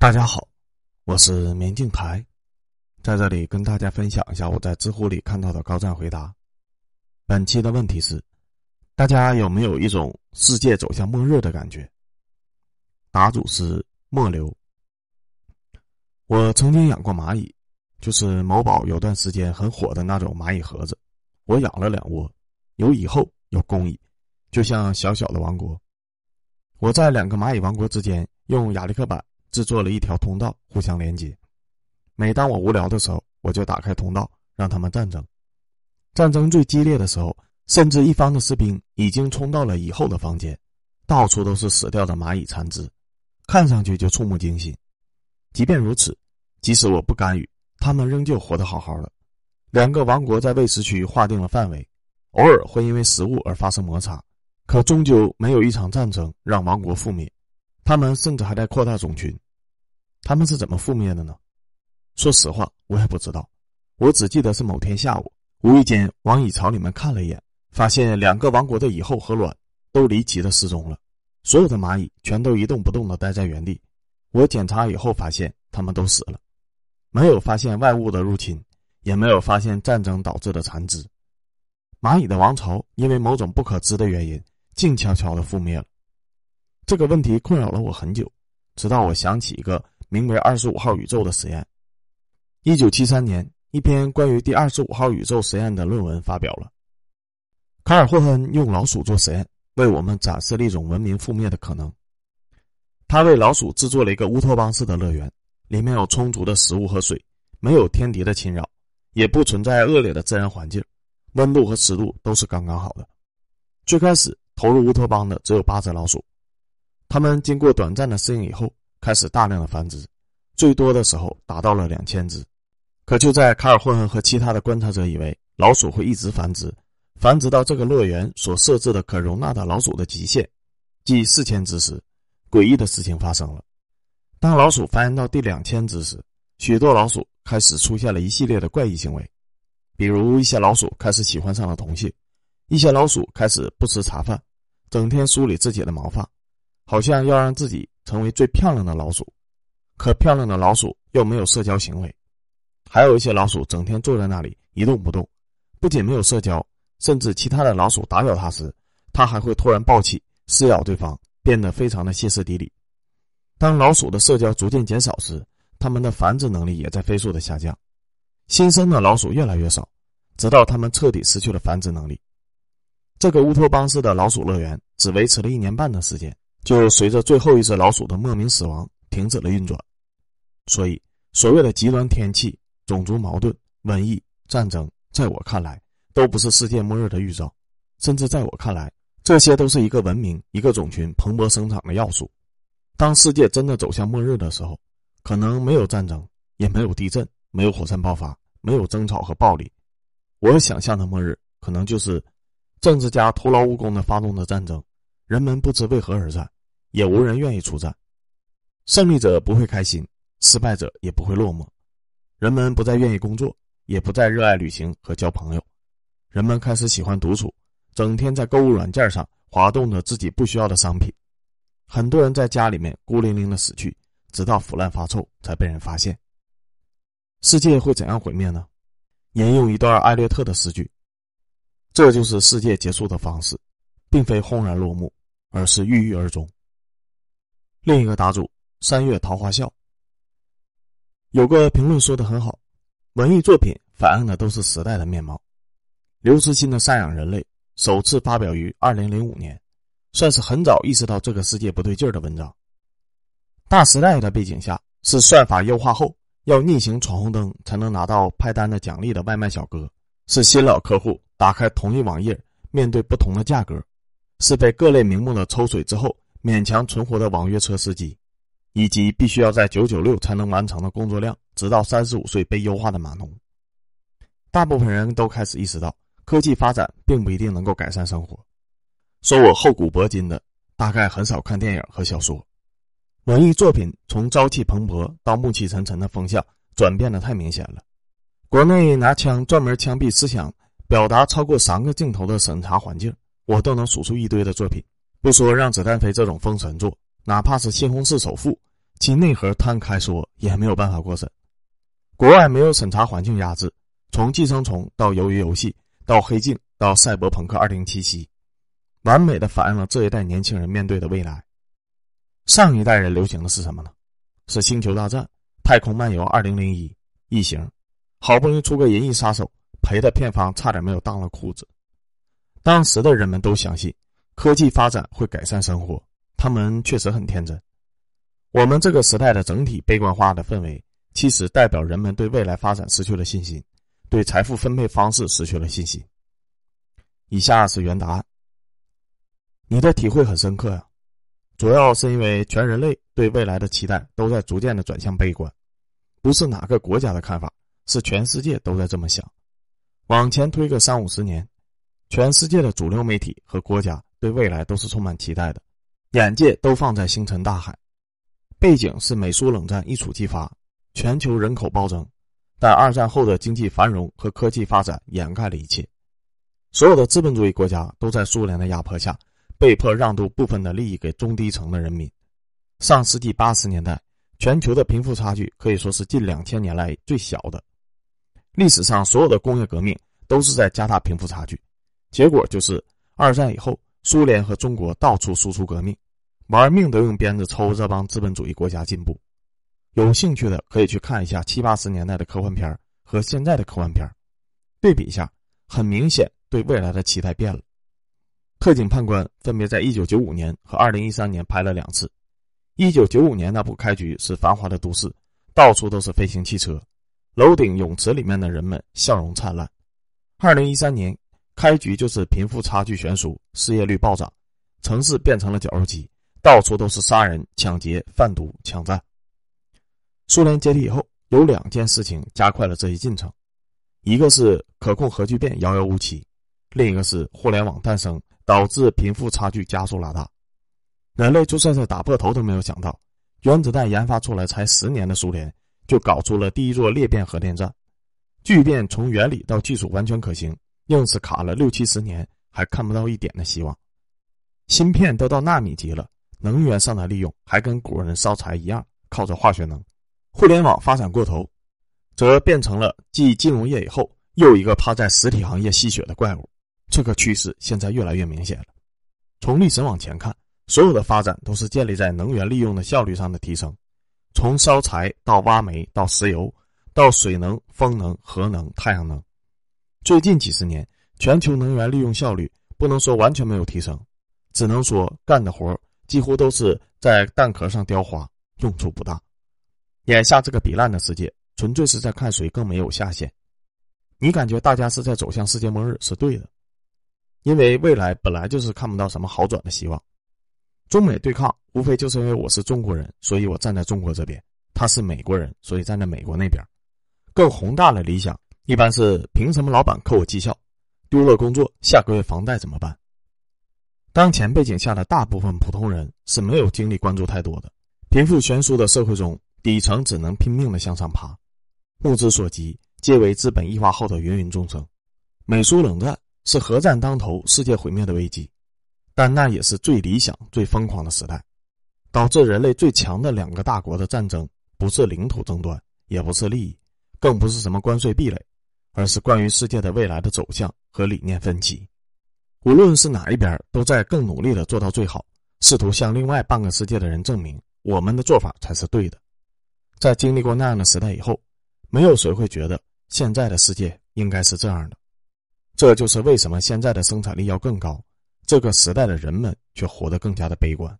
大家好，我是明镜台，在这里跟大家分享一下我在知乎里看到的高赞回答。本期的问题是：大家有没有一种世界走向末日的感觉？答主是末流。我曾经养过蚂蚁，就是某宝有段时间很火的那种蚂蚁盒子，我养了两窝，有蚁后有公蚁，就像小小的王国。我在两个蚂蚁王国之间用亚历克板。制作了一条通道，互相连接。每当我无聊的时候，我就打开通道，让他们战争。战争最激烈的时候，甚至一方的士兵已经冲到了以后的房间，到处都是死掉的蚂蚁残肢，看上去就触目惊心。即便如此，即使我不干预，他们仍旧活得好好的。两个王国在喂食区划定了范围，偶尔会因为食物而发生摩擦，可终究没有一场战争让王国覆灭。他们甚至还在扩大种群，他们是怎么覆灭的呢？说实话，我也不知道。我只记得是某天下午，无意间往蚁巢里面看了一眼，发现两个王国的蚁后和卵都离奇的失踪了，所有的蚂蚁全都一动不动的待在原地。我检查以后发现，他们都死了，没有发现外物的入侵，也没有发现战争导致的残肢。蚂蚁的王朝因为某种不可知的原因，静悄悄的覆灭了。这个问题困扰了我很久，直到我想起一个名为“二十五号宇宙”的实验。一九七三年，一篇关于第二十五号宇宙实验的论文发表了。卡尔霍恩用老鼠做实验，为我们展示了一种文明覆灭的可能。他为老鼠制作了一个乌托邦式的乐园，里面有充足的食物和水，没有天敌的侵扰，也不存在恶劣的自然环境，温度和湿度都是刚刚好的。最开始投入乌托邦的只有八只老鼠。他们经过短暂的适应以后，开始大量的繁殖，最多的时候达到了两千只。可就在卡尔霍恩和其他的观察者以为老鼠会一直繁殖，繁殖到这个乐园所设置的可容纳的老鼠的极限，即四千只时，诡异的事情发生了。当老鼠繁衍到第两千只时，许多老鼠开始出现了一系列的怪异行为，比如一些老鼠开始喜欢上了同性，一些老鼠开始不吃茶饭，整天梳理自己的毛发。好像要让自己成为最漂亮的老鼠，可漂亮的老鼠又没有社交行为。还有一些老鼠整天坐在那里一动不动，不仅没有社交，甚至其他的老鼠打扰它时，它还会突然暴起撕咬对方，变得非常的歇斯底里。当老鼠的社交逐渐减少时，它们的繁殖能力也在飞速的下降，新生的老鼠越来越少，直到它们彻底失去了繁殖能力。这个乌托邦式的老鼠乐园只维持了一年半的时间。就随着最后一只老鼠的莫名死亡停止了运转，所以所谓的极端天气、种族矛盾、瘟疫、战争，在我看来都不是世界末日的预兆，甚至在我看来，这些都是一个文明、一个种群蓬勃生长的要素。当世界真的走向末日的时候，可能没有战争，也没有地震，没有火山爆发，没有争吵和暴力。我想象的末日，可能就是政治家徒劳无功的发动的战争。人们不知为何而战，也无人愿意出战。胜利者不会开心，失败者也不会落寞。人们不再愿意工作，也不再热爱旅行和交朋友。人们开始喜欢独处，整天在购物软件上滑动着自己不需要的商品。很多人在家里面孤零零的死去，直到腐烂发臭才被人发现。世界会怎样毁灭呢？引用一段艾略特的诗句：“这就是世界结束的方式，并非轰然落幕。”而是郁郁而终。另一个答主三月桃花笑有个评论说的很好：文艺作品反映的都是时代的面貌。刘慈欣的《赡养人类》首次发表于二零零五年，算是很早意识到这个世界不对劲儿的文章。大时代的背景下，是算法优化后要逆行闯红灯才能拿到派单的奖励的外卖小哥，是新老客户打开同一网页面对不同的价格。是被各类名目的抽水之后勉强存活的网约车司机，以及必须要在九九六才能完成的工作量，直到三十五岁被优化的码农。大部分人都开始意识到，科技发展并不一定能够改善生活。说我厚古薄今的，大概很少看电影和小说。文艺作品从朝气蓬勃到暮气沉沉的风向转变的太明显了。国内拿枪专门枪毙思想表达超过三个镜头的审查环境。我都能数出一堆的作品，不说让子弹飞这种封神作，哪怕是《西红柿首富》，其内核摊开说也没有办法过审。国外没有审查环境压制，从寄生虫到鱿鱼游戏，到黑镜，到赛博朋克2077，完美的反映了这一代年轻人面对的未来。上一代人流行的是什么呢？是星球大战、太空漫游、二零零一、异形，好不容易出个银翼杀手，赔的片方差点没有当了裤子。当时的人们都相信科技发展会改善生活，他们确实很天真。我们这个时代的整体悲观化的氛围，其实代表人们对未来发展失去了信心，对财富分配方式失去了信心。以下是原答案。你的体会很深刻呀，主要是因为全人类对未来的期待都在逐渐的转向悲观，不是哪个国家的看法，是全世界都在这么想。往前推个三五十年，全世界的主流媒体和国家对未来都是充满期待的，眼界都放在星辰大海。背景是美苏冷战一触即发，全球人口暴增，但二战后的经济繁荣和科技发展掩盖了一切。所有的资本主义国家都在苏联的压迫下，被迫让渡部分的利益给中低层的人民。上世纪八十年代，全球的贫富差距可以说是近两千年来最小的。历史上所有的工业革命都是在加大贫富差距，结果就是二战以后，苏联和中国到处输出革命。玩命都用鞭子抽这帮资本主义国家进步，有兴趣的可以去看一下七八十年代的科幻片和现在的科幻片对比一下，很明显对未来的期待变了。特警判官分别在一九九五年和二零一三年拍了两次。一九九五年那部开局是繁华的都市，到处都是飞行汽车，楼顶泳池里面的人们笑容灿烂。二零一三年开局就是贫富差距悬殊，失业率暴涨，城市变成了绞肉机。到处都是杀人、抢劫、贩毒、枪战。苏联解体以后，有两件事情加快了这一进程：一个是可控核聚变遥遥无期，另一个是互联网诞生，导致贫富差距加速拉大。人类就算是打破头都没有想到，原子弹研发出来才十年的苏联，就搞出了第一座裂变核电站。聚变从原理到技术完全可行，硬是卡了六七十年，还看不到一点的希望。芯片都到纳米级了。能源上的利用还跟古人烧柴一样，靠着化学能。互联网发展过头，则变成了继金融业以后又一个趴在实体行业吸血的怪物。这个趋势现在越来越明显了。从历史往前看，所有的发展都是建立在能源利用的效率上的提升。从烧柴到挖煤到石油，到水能、风能、核能、太阳能。最近几十年，全球能源利用效率不能说完全没有提升，只能说干的活几乎都是在蛋壳上雕花，用处不大。眼下这个比烂的世界，纯粹是在看谁更没有下限。你感觉大家是在走向世界末日是对的，因为未来本来就是看不到什么好转的希望。中美对抗，无非就是因为我是中国人，所以我站在中国这边；他是美国人，所以站在美国那边。更宏大的理想，一般是凭什么老板扣我绩效，丢了工作，下个月房贷怎么办？当前背景下的大部分普通人是没有精力关注太多的。贫富悬殊的社会中，底层只能拼命的向上爬，目之所及皆为资本异化后的芸芸众生。美苏冷战是核战当头、世界毁灭的危机，但那也是最理想、最疯狂的时代。导致人类最强的两个大国的战争，不是领土争端，也不是利益，更不是什么关税壁垒，而是关于世界的未来的走向和理念分歧。无论是哪一边，都在更努力的做到最好，试图向另外半个世界的人证明我们的做法才是对的。在经历过那样的时代以后，没有谁会觉得现在的世界应该是这样的。这就是为什么现在的生产力要更高，这个时代的人们却活得更加的悲观。